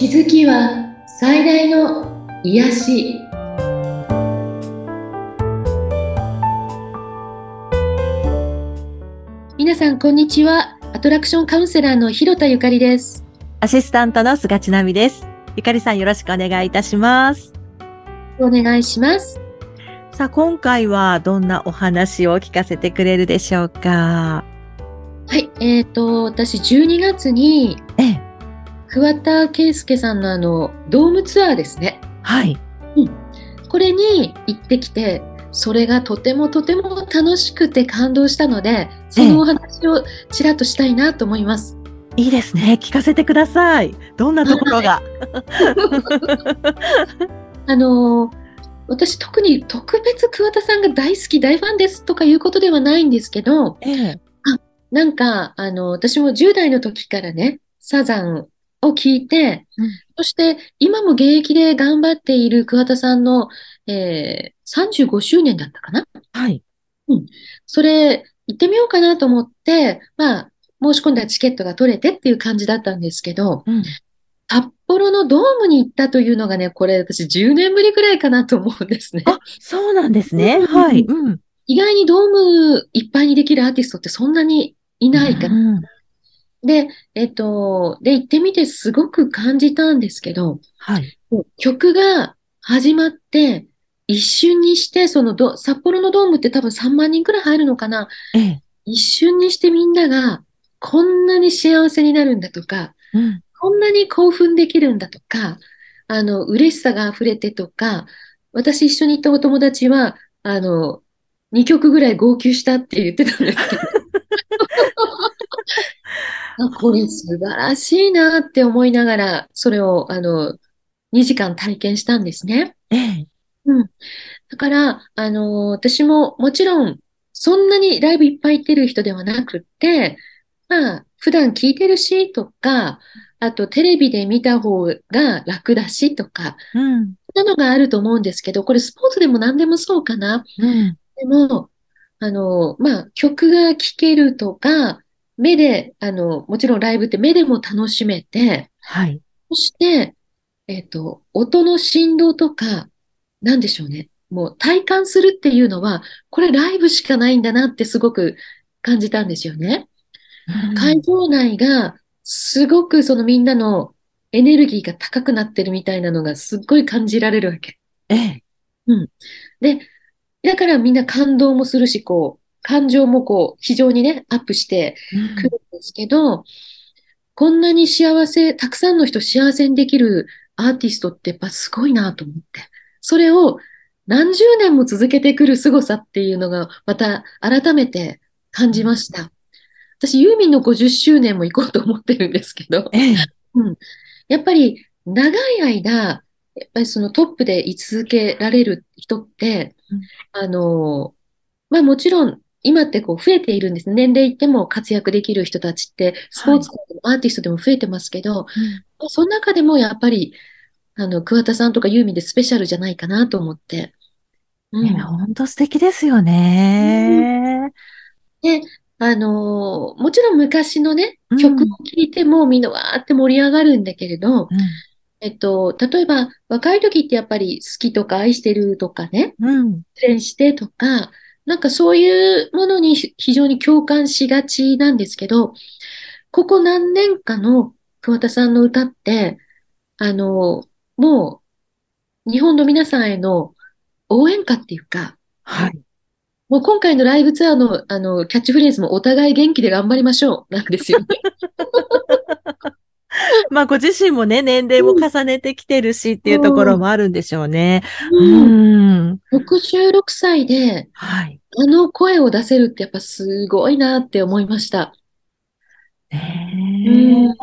気づきは最大の癒し。皆さんこんにちは。アトラクションカウンセラーの広田ゆかりです。アシスタントの菅千奈美です。ゆかりさんよろしくお願いいたします。お願いします。さあ、今回はどんなお話を聞かせてくれるでしょうか？はいえっ、と私12月にええ、桑田佳祐さんのあのドームツアーですねはい。これに行ってきてそれがとてもとても楽しくて感動したのでそのお話をちらっとしたいなと思います。いいですね。聞かせてください。どんなところが？あのー私特に特別桑田さんが大好き大ファンですとかいうことではないんですけどええ、なんかあの私も10代の時からねサザンを聞いて、うんそして今も現役で頑張っている桑田さんの、えー35周年だったかな？はい。それ行ってみようかなと思って、まあ、申し込んだチケットが取れてっていう感じだったんですけど、うん。札幌のドームに行ったというのがね、これ私10年ぶりくらいかなと思うんですね。あ、そうなんですね。うんはい。うん。意外にドームいっぱいにできるアーティストってそんなにいないから。うんで、えっと、で、行ってみてすごく感じたんですけど、はい。曲が始まって、一瞬にして、そのド、札幌のドームって多分3万人くらい入るのかな？ええ。一瞬にしてみんながこんなに幸せになるんだとか、うん。こんなに興奮できるんだとか、あの、嬉しさが溢れてとか、私一緒に行ったお友達は、あの、2曲ぐらい号泣したって言ってたんですけど。あこれ素晴らしいなって思いながら、それを、あの、2時間体験したんですね。ええ。だから、あの私ももちろん、そんなにライブいっぱい行ってる人ではなくって、まあ、普段聞いてるしとか、あとテレビで見た方が楽だしとか、うんなのがあると思うんですけど、これスポーツでも何でもそうかな。うん。でも、あの、まあ、曲が聴けるとか、目で、あの、もちろんライブって目でも楽しめて、はい。そして、えっと、音の振動とか、なんでしょうね。もう体感するっていうのは、これライブしかないんだなってすごく感じたんですよね。会場内がすごくそのみんなのエネルギーが高くなってるみたいなのがすっごい感じられるわけ。ええ。で、だからみんな感動もするし、こう、感情もこう、非常にね、アップしてくるんですけど、こんなに幸せ、たくさんの人幸せにできるアーティストってやっぱすごいなと思って。それを何十年も続けてくる凄さっていうのがまた改めて感じました。私、ユーミンの50周年も行こうと思ってるんですけど、ええ。やっぱり長い間、やっぱりそのトップで居続けられる人ってうん、あの、まあもちろん今ってこう増えているんです。年齢いっても活躍できる人たちって、スポーツ界でもアーティストでも増えてますけど、その中でもやっぱり、あの、桑田さんとかユーミンでスペシャルじゃないかなと思って。うんええ、本当素敵ですよね。で、あのーもちろん昔のねうん、曲を聴いてもみんなわーって盛り上がるんだけれど、うえっと、例えば若い時ってやっぱり好きとか愛してるとかね、ん。うん。失恋してとか、なんかそういうものにひ非常に共感しがちなんですけど、ここ何年かの桑田さんの歌って、あの、もう日本の皆さんへの応援歌っていうか、はい。もう今回のライブツアーの、あの、キャッチフレーズもお互い元気で頑張りましょう、なんですよね。まあ、ご自身もね、年齢も重ねてきてるしっていうところもあるんでしょうね。ううんん。66歳で、はい。あの声を出せるってやっぱすごいなって思いました。ね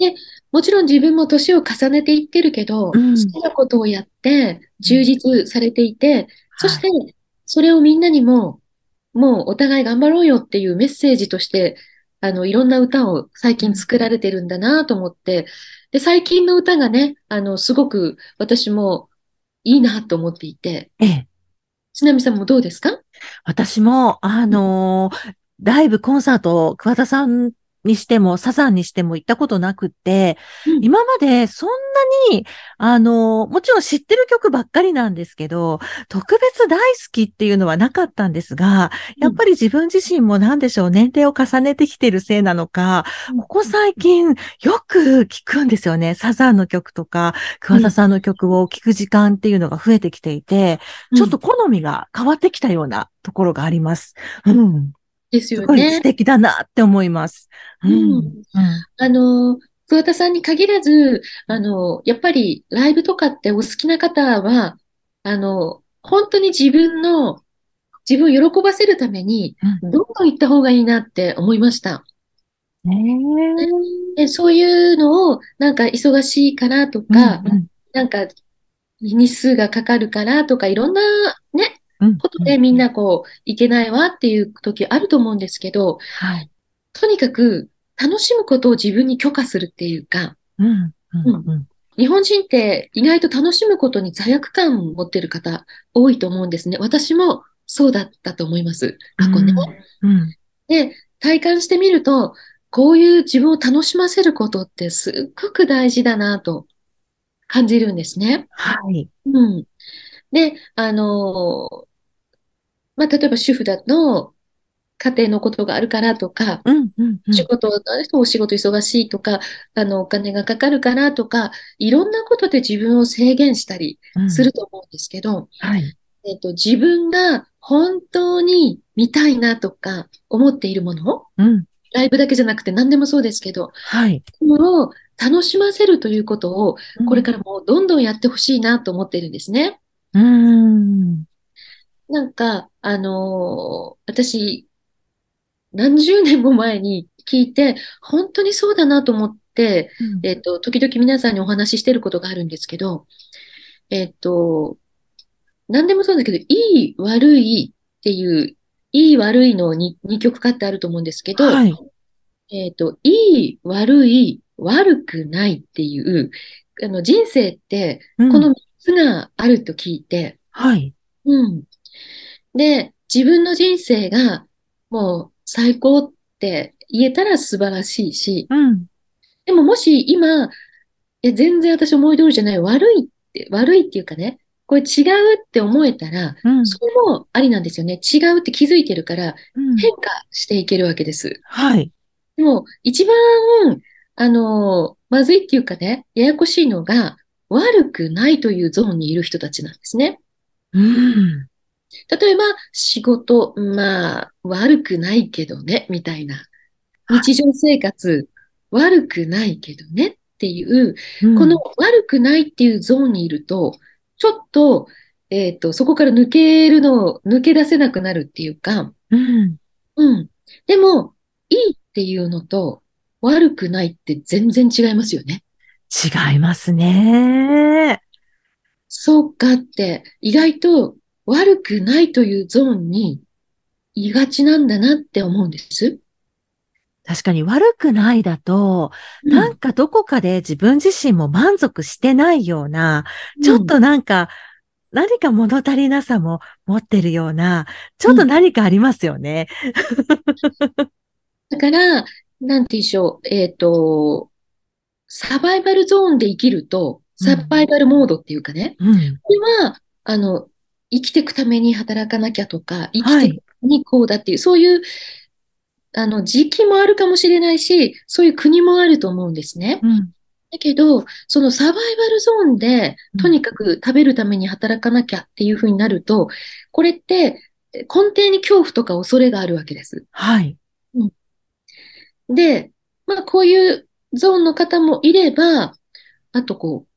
え。もちろん自分も年を重ねていってるけど、うん好きなことをやって、充実されていて、そしはて、それをみんなにも、もうお互い頑張ろうよっていうメッセージとして、あの、いろんな歌を最近作られてるんだなと思って、で、最近の歌がね、あの、すごく私もいいなと思っていて、ええ。ちなみさんもどうですか？私も、あのーライブ、コンサート、桑田さんにしても、サザンにしても行ったことなくって、うん、今までそんなに、あの、もちろん知ってる曲ばっかりなんですけど、特別大好きっていうのはなかったんですが、やっぱり自分自身も何でしょう、年齢を重ねてきてるせいなのか、ここ最近よく聞くんですよね。サザンの曲とか、桑田さんの曲を聴く時間っていうのが増えてきていて、ちょっと好みが変わってきたようなところがあります。うん。ですよね。素敵だなって思います。うん。うん、あの、桑田さんに限らず、あの、やっぱりライブとかってお好きな方は、あの、本当に自分の、自分を喜ばせるために、どんどん行った方がいいなって思いました。でそういうのを、なんか忙しいからとか、うんうん、なんか日数がかかるからとか、いろんなね、ことでみんなこう、いけないわっていう時あると思うんですけど、はい、とにかく楽しむことを自分に許可するっていうか、うんうんうん、日本人って意外と楽しむことに罪悪感を持ってる方多いと思うんですね。私もそうだったと思います。過去ね。うんうん、で、体感してみると、こういう自分を楽しませることってすっごく大事だなと感じるんですね。はい。うん。で、あの、まあ、例えば主婦だと、家庭のことがあるからとか、うんうんうん、仕事、お仕事忙しいとか、あの、お金がかかるからとか、いろんなことで自分を制限したりすると思うんですけど、うん、はい。えっ、と、自分が本当に見たいなとか思っているもの、うん、ライブだけじゃなくて何でもそうですけど、はい。を楽しませるということを、これからもどんどんやってほしいなと思っているんですね。うん。なんか、あのー、私、何十年も前に聞いて、本当にそうだなと思って、うん、えっ、と、時々皆さんにお話ししてることがあるんですけど、えっ、と、何でもそうだけど、いい、悪いっていう、いい、悪いのに二極化ってあると思うんですけど、はい、えっ、と、いい、悪い、悪くないっていう、あの、人生って、この3つがあると聞いて、うん、はい。うん。で、自分の人生が、もう、最高って言えたら素晴らしいし、うん、でももし今、いや全然私思い通りじゃない、悪いって、悪いっていうかね、これ違うって思えたら、うん、それもありなんですよね。違うって気づいてるから、変化していけるわけです。はい。でも、一番、あの、まずいっていうかね、ややこしいのが、悪くないというゾーンにいる人たちなんですね。うん。例えば、仕事、まあ、悪くないけどね、みたいな。日常生活、悪くないけどねっていう、うん、この悪くないっていうゾーンにいると、ちょっと、えっ、ー、と、そこから抜けるの、抜け出せなくなるっていうか、うん。うん。でも、いいっていうのと、悪くないって全然違いますよね。違いますね。そうかって、意外と悪くないというゾーンにいがちなんだなって思うんです。確かに悪くないだと、うん、なんかどこかで自分自身も満足してないような、うん、ちょっとなんか、何か物足りなさも持ってるような、ちょっと何かありますよね。うん、だから、なんて言うでしょう、えっ、ー、と、サバイバルゾーンで生きると、サバイバルモードっていうかね、うん、これは、あの、生きていくために働かなきゃとか、生きていくためにこうだっていう、はい、そういう、あの、時期もあるかもしれないし、そういう国もあると思うんですね。うん、だけど、そのサバイバルゾーンで、とにかく食べるために働かなきゃっていうふうになると、これって根底に恐怖とか恐れがあるわけです。はい。うん、で、まあこういうゾーンの方もいれば、あとこう、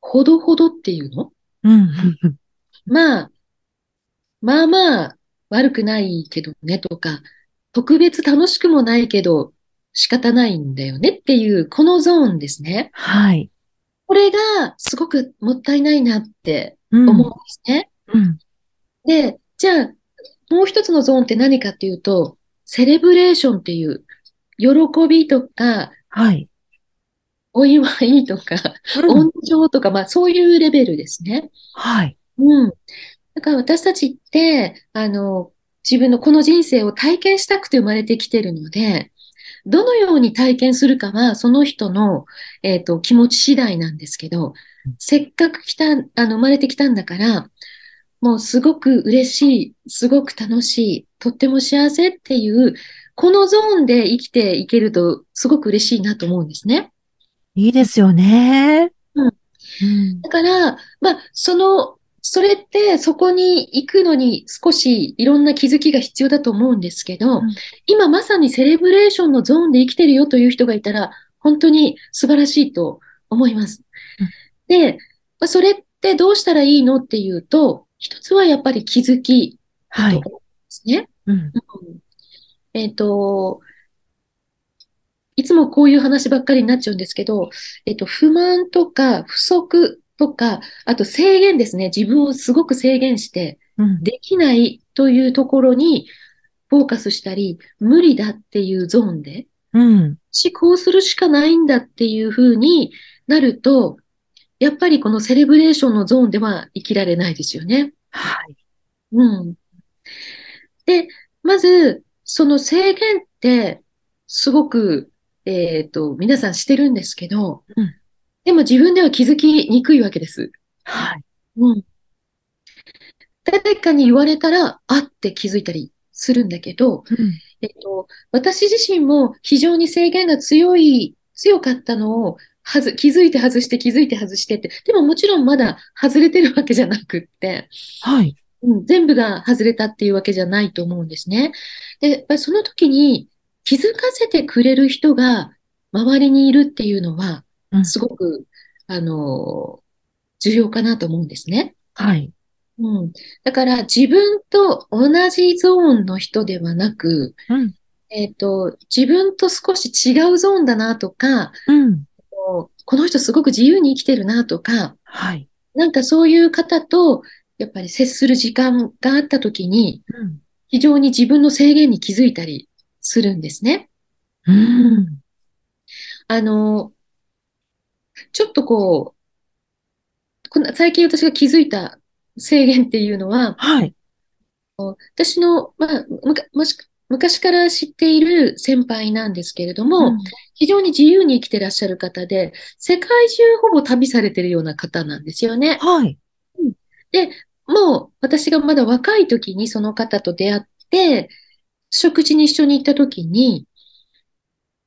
ほどほどっていうの？うん。まあ、まあまあ悪くないけどねとか、特別楽しくもないけど仕方ないんだよねっていう、このゾーンですね。はい。これがすごくもったいないなって思うんですね。うん、で、じゃあ、もう一つのゾーンって何かっていうと、セレブレーションっていう、喜びとか、はい。お祝いとか、うん、温情とか、まあそういうレベルですね。はい。うん。だから私たちって、あの、自分のこの人生を体験したくて生まれてきてるので、どのように体験するかは、その人の、えっと、気持ち次第なんですけど、せっかく来た、あの、生まれてきたんだから、もうすごく嬉しい、すごく楽しい、とっても幸せっていう、このゾーンで生きていけると、すごく嬉しいなと思うんですね。いいですよね。うんうん。だから、まあ、その、それってそこに行くのに少しいろんな気づきが必要だと思うんですけど、うん今まさにセレブレーションのゾーンで生きてるよという人がいたら、本当に素晴らしいと思いますうん。で、まあ、それってどうしたらいいのっていうと、一つはやっぱり気づきだはいと思うんですね。うん。うんえっと、いつもこういう話ばっかりになっちゃうんですけど、えっと、不満とか不足とか、あと制限ですね。自分をすごく制限して、うん。できないというところにフォーカスしたり、無理だっていうゾーンで、うん。思考するしかないんだっていう風になると、やっぱりこのセレブレーションのゾーンでは生きられないですよね。はい。うん。で、まず、その制限って、すごく、えっと、皆さんしてるんですけど、うんでも自分では気づきにくいわけです。はい。うん。誰かに言われたら、あって気づいたりするんだけど、うん。えっと、私自身も非常に制限が強い、強かったのを、はず、気づいて外して気づいて外してって、でももちろんまだ外れてるわけじゃなくって、はい。うん、全部が外れたっていうわけじゃないと思うんですね。で、やっぱりその時に気づかせてくれる人が周りにいるっていうのは、うんすごく、あの、重要かなと思うんですね。はい。うん。だから自分と同じゾーンの人ではなく、うん。えっと、自分と少し違うゾーンだなとか、うん。この人すごく自由に生きてるなとか、はい。なんかそういう方と、やっぱり接する時間があった時に、うん。非常に自分の制限に気づいたりするんですね。うん。あの、ちょっとこう、こ最近私が気づいた制限っていうのは、はい。私の、まあ、もし昔から知っている先輩なんですけれども、うん非常に自由に生きてらっしゃる方で、世界中ほぼ旅されてるような方なんですよね。はい。で、もう私がまだ若い時にその方と出会って、食事に一緒に行った時に、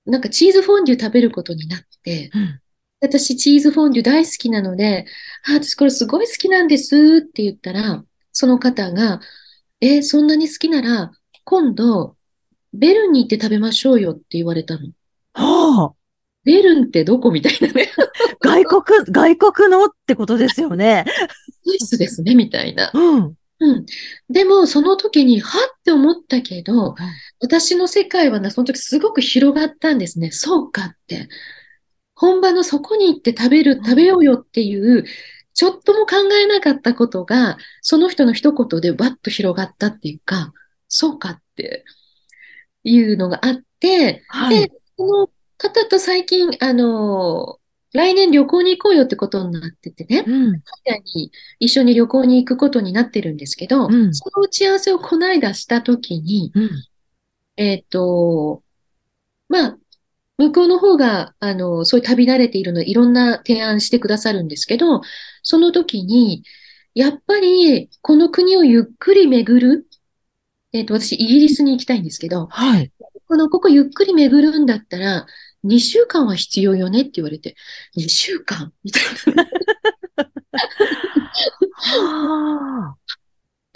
なんかチーズフォンデュ食べることになって、うん。私チーズフォンデュ大好きなので、あ、私これすごい好きなんですって言ったら、その方が、えーそんなに好きなら、今度、ベルンに行って食べましょうよって言われたの。はあ。ベルンってどこみたいなね。外国、外国のってことですよね。スイスですね、みたいな。うん。うん。でも、その時に、はって思ったけど、私の世界はな、その時すごく広がったんですね。そうかって。本場のそこに行って食べる、食べようよっていう、ちょっとも考えなかったことが、その人の一言でバッと広がったっていうか、そうかっていうのがあって、はい。で、その方と最近、あの、来年旅行に行こうよってことになっててね。うん。海外に一緒に旅行に行くことになってるんですけど、うんその打ち合わせをこの間したときに、うん。えっと、まあ、向こうの方が、あの、そういう旅慣れているので、いろんな提案してくださるんですけど、その時に、やっぱり、この国をゆっくり巡る、えっと、私、イギリスに行きたいんですけど、はい。この、ここゆっくり巡るんだったら、2週間は必要よねって言われて、2週間？みたいな。はあ。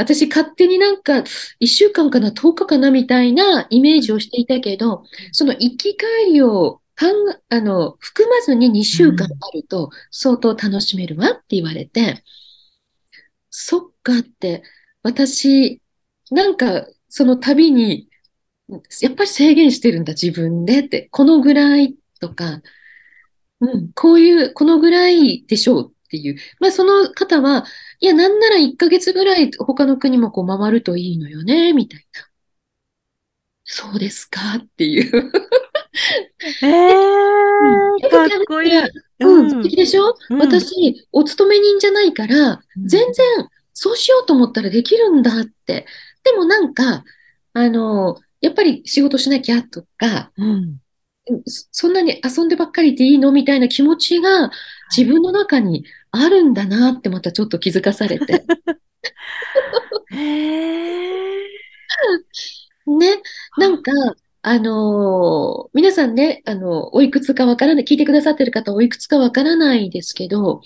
私勝手になんか1週間かな10日かなみたいなイメージをしていたけど、その行き帰りを考え、あの、含まずに2週間あると相当楽しめるわって言われて、そっかって、私、なんかその旅に、やっぱり制限してるんだ自分でって、このぐらいとか、うん、こういう、このぐらいでしょうっていう。まあその方は、いや、なんなら1ヶ月ぐらい他の国もこう回るといいのよね、みたいな。そうですかっていう。ええ かっこいい。うん、素敵でしょ？うん私、お勤め人じゃないから、うん全然そうしようと思ったらできるんだって。でもなんか、あの、やっぱり仕事しなきゃとか、うん。そそんなに遊んでばっかりでいいの？みたいな気持ちが自分の中にあるんだなってまたちょっと気づかされて。へえ。ね、なんか、あのー皆さんね、あの、おいくつかわからない、聞いてくださってる方おいくつかわからないですけど、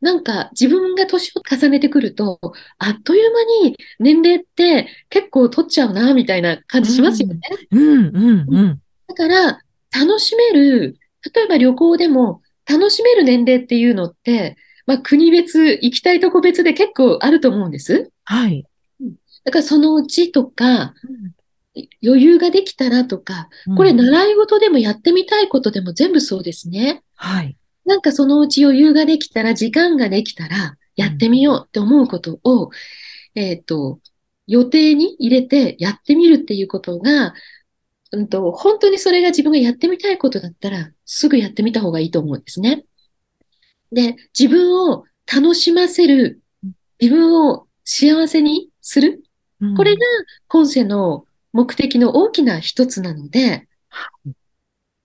なんか自分が年を重ねてくると、あっという間に年齢って結構取っちゃうな、みたいな感じしますよね。うん、うん、うん。だから、楽しめる、例えば旅行でも楽しめる年齢っていうのって、まあ国別、行きたいとこ別で結構あると思うんです。はい。だからそのうちとか、余裕ができたらとか、これうん習い事でもやってみたいことでも全部そうですね。はい。なんかそのうち余裕ができたら、時間ができたら、やってみようって思うことを、えっと、予定に入れてやってみるっていうことが、うんと、本当にそれが自分がやってみたいことだったら、すぐやってみた方がいいと思うんですね。で、自分を楽しませる、自分を幸せにする。これが今世の目的の大きな一つなので、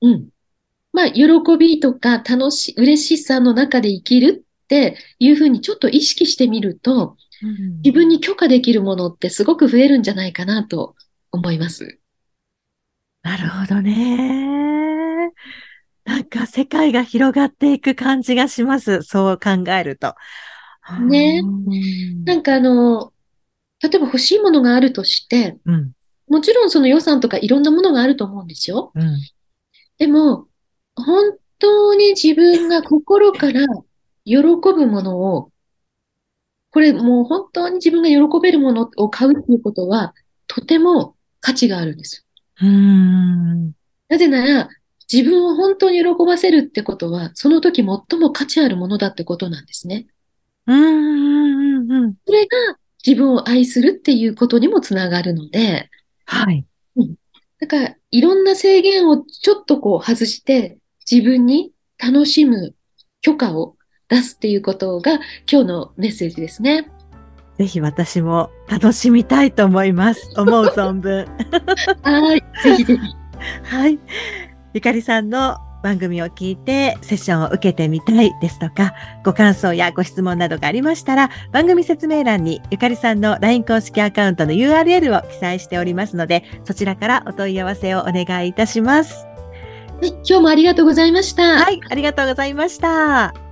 うん。まあ、喜びとか楽し、嬉しさの中で生きるっていうふうにちょっと意識してみると、うん自分に許可できるものってすごく増えるんじゃないかなと思います。なるほどね。なんか世界が広がっていく感じがします。そう考えると。ねうんなんかあの、例えば欲しいものがあるとして、うん。もちろんその予算とかいろんなものがあると思うんですよ。うん。でも、本当に自分が心から喜ぶものを、これもう本当に自分が喜べるものを買うっていうことは、とても価値があるんです。うん。なぜなら、自分を本当に喜ばせるってことは、その時最も価値あるものだってことなんですね。うん。うん。それが自分を愛するっていうことにもつながるので、はい。だから、いろんな制限をちょっとこう外して、自分に楽しむ許可を出すっていうことが今日のメッセージですね。ぜひ私も楽しみたいと思います。思う存分。はい。ぜひぜひ。はい。ゆかりさんの番組を聞いてセッションを受けてみたいですとか、ご感想やご質問などがありましたら、番組説明欄にゆかりさんの LINE 公式アカウントの URL を記載しておりますので、そちらからお問い合わせをお願いいたします。はい。今日もありがとうございました。はい、ありがとうございました。